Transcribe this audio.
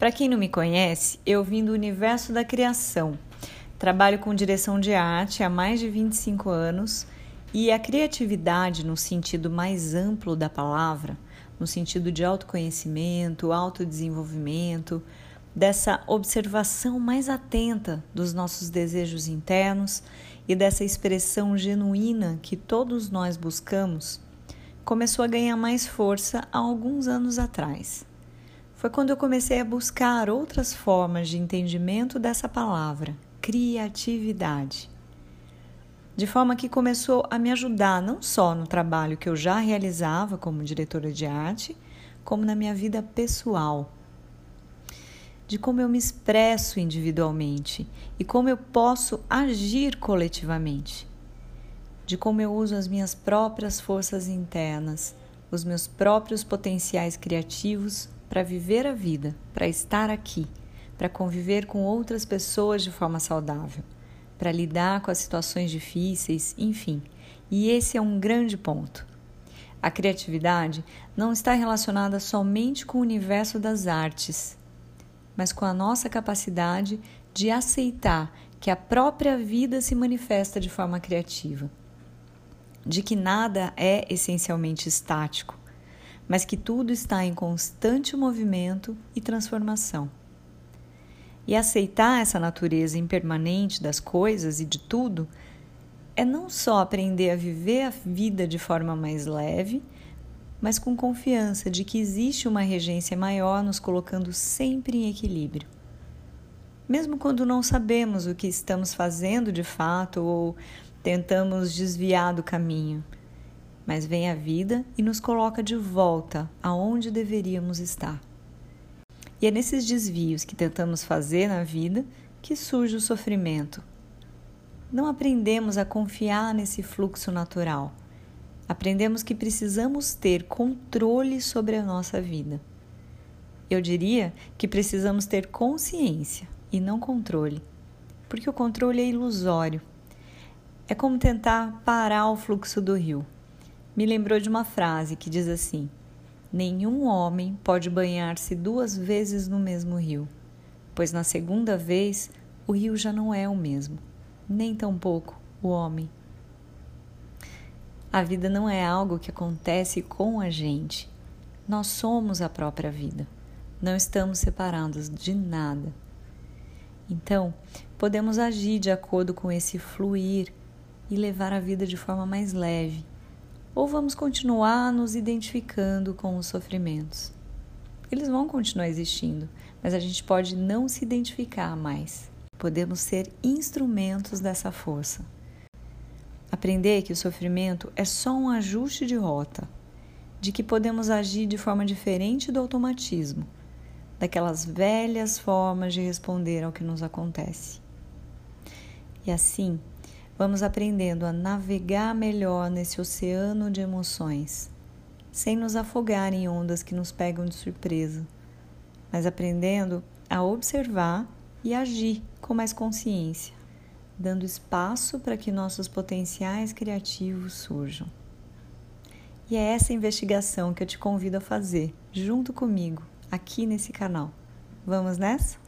Para quem não me conhece, eu vim do universo da criação. Trabalho com direção de arte há mais de 25 anos e a criatividade, no sentido mais amplo da palavra, no sentido de autoconhecimento, autodesenvolvimento, dessa observação mais atenta dos nossos desejos internos e dessa expressão genuína que todos nós buscamos, começou a ganhar mais força há alguns anos atrás foi quando eu comecei a buscar outras formas de entendimento dessa palavra, criatividade. De forma que começou a me ajudar não só no trabalho que eu já realizava como diretora de arte, como na minha vida pessoal. De como eu me expresso individualmente e como eu posso agir coletivamente. De como eu uso as minhas próprias forças internas, os meus próprios potenciais criativos para viver a vida, para estar aqui, para conviver com outras pessoas de forma saudável, para lidar com as situações difíceis, enfim. E esse é um grande ponto. A criatividade não está relacionada somente com o universo das artes, mas com a nossa capacidade de aceitar que a própria vida se manifesta de forma criativa, de que nada é essencialmente estático, mas que tudo está em constante movimento e transformação. E aceitar essa natureza impermanente das coisas e de tudo é não só aprender a viver a vida de forma mais leve, mas com confiança de que existe uma regência maior nos colocando sempre em equilíbrio. Mesmo quando não sabemos o que estamos fazendo de fato ou tentamos desviar do caminho mas vem a vida e nos coloca de volta aonde deveríamos estar. E é nesses desvios que tentamos fazer na vida que surge o sofrimento. Não aprendemos a confiar nesse fluxo natural. Aprendemos que precisamos ter controle sobre a nossa vida. Eu diria que precisamos ter consciência e não controle, porque o controle é ilusório. É como tentar parar o fluxo do rio me lembrou de uma frase que diz assim: Nenhum homem pode banhar-se duas vezes no mesmo rio, pois na segunda vez o rio já não é o mesmo, nem tampouco o homem. A vida não é algo que acontece com a gente. Nós somos a própria vida. Não estamos separados de nada. Então, podemos agir de acordo com esse fluir e levar a vida de forma mais leve, ou vamos continuar nos identificando com os sofrimentos? Eles vão continuar existindo, mas a gente pode não se identificar mais. Podemos ser instrumentos dessa força. Aprender que o sofrimento é só um ajuste de rota, de que podemos agir de forma diferente do automatismo, daquelas velhas formas de responder ao que nos acontece. E assim, vamos aprendendo a navegar melhor nesse oceano de emoções, sem nos afogar em ondas que nos pegam de surpresa, mas aprendendo a observar e agir com mais consciência, dando espaço para que nossos potenciais criativos surjam. E é essa investigação que eu te convido a fazer junto comigo aqui nesse canal. Vamos nessa?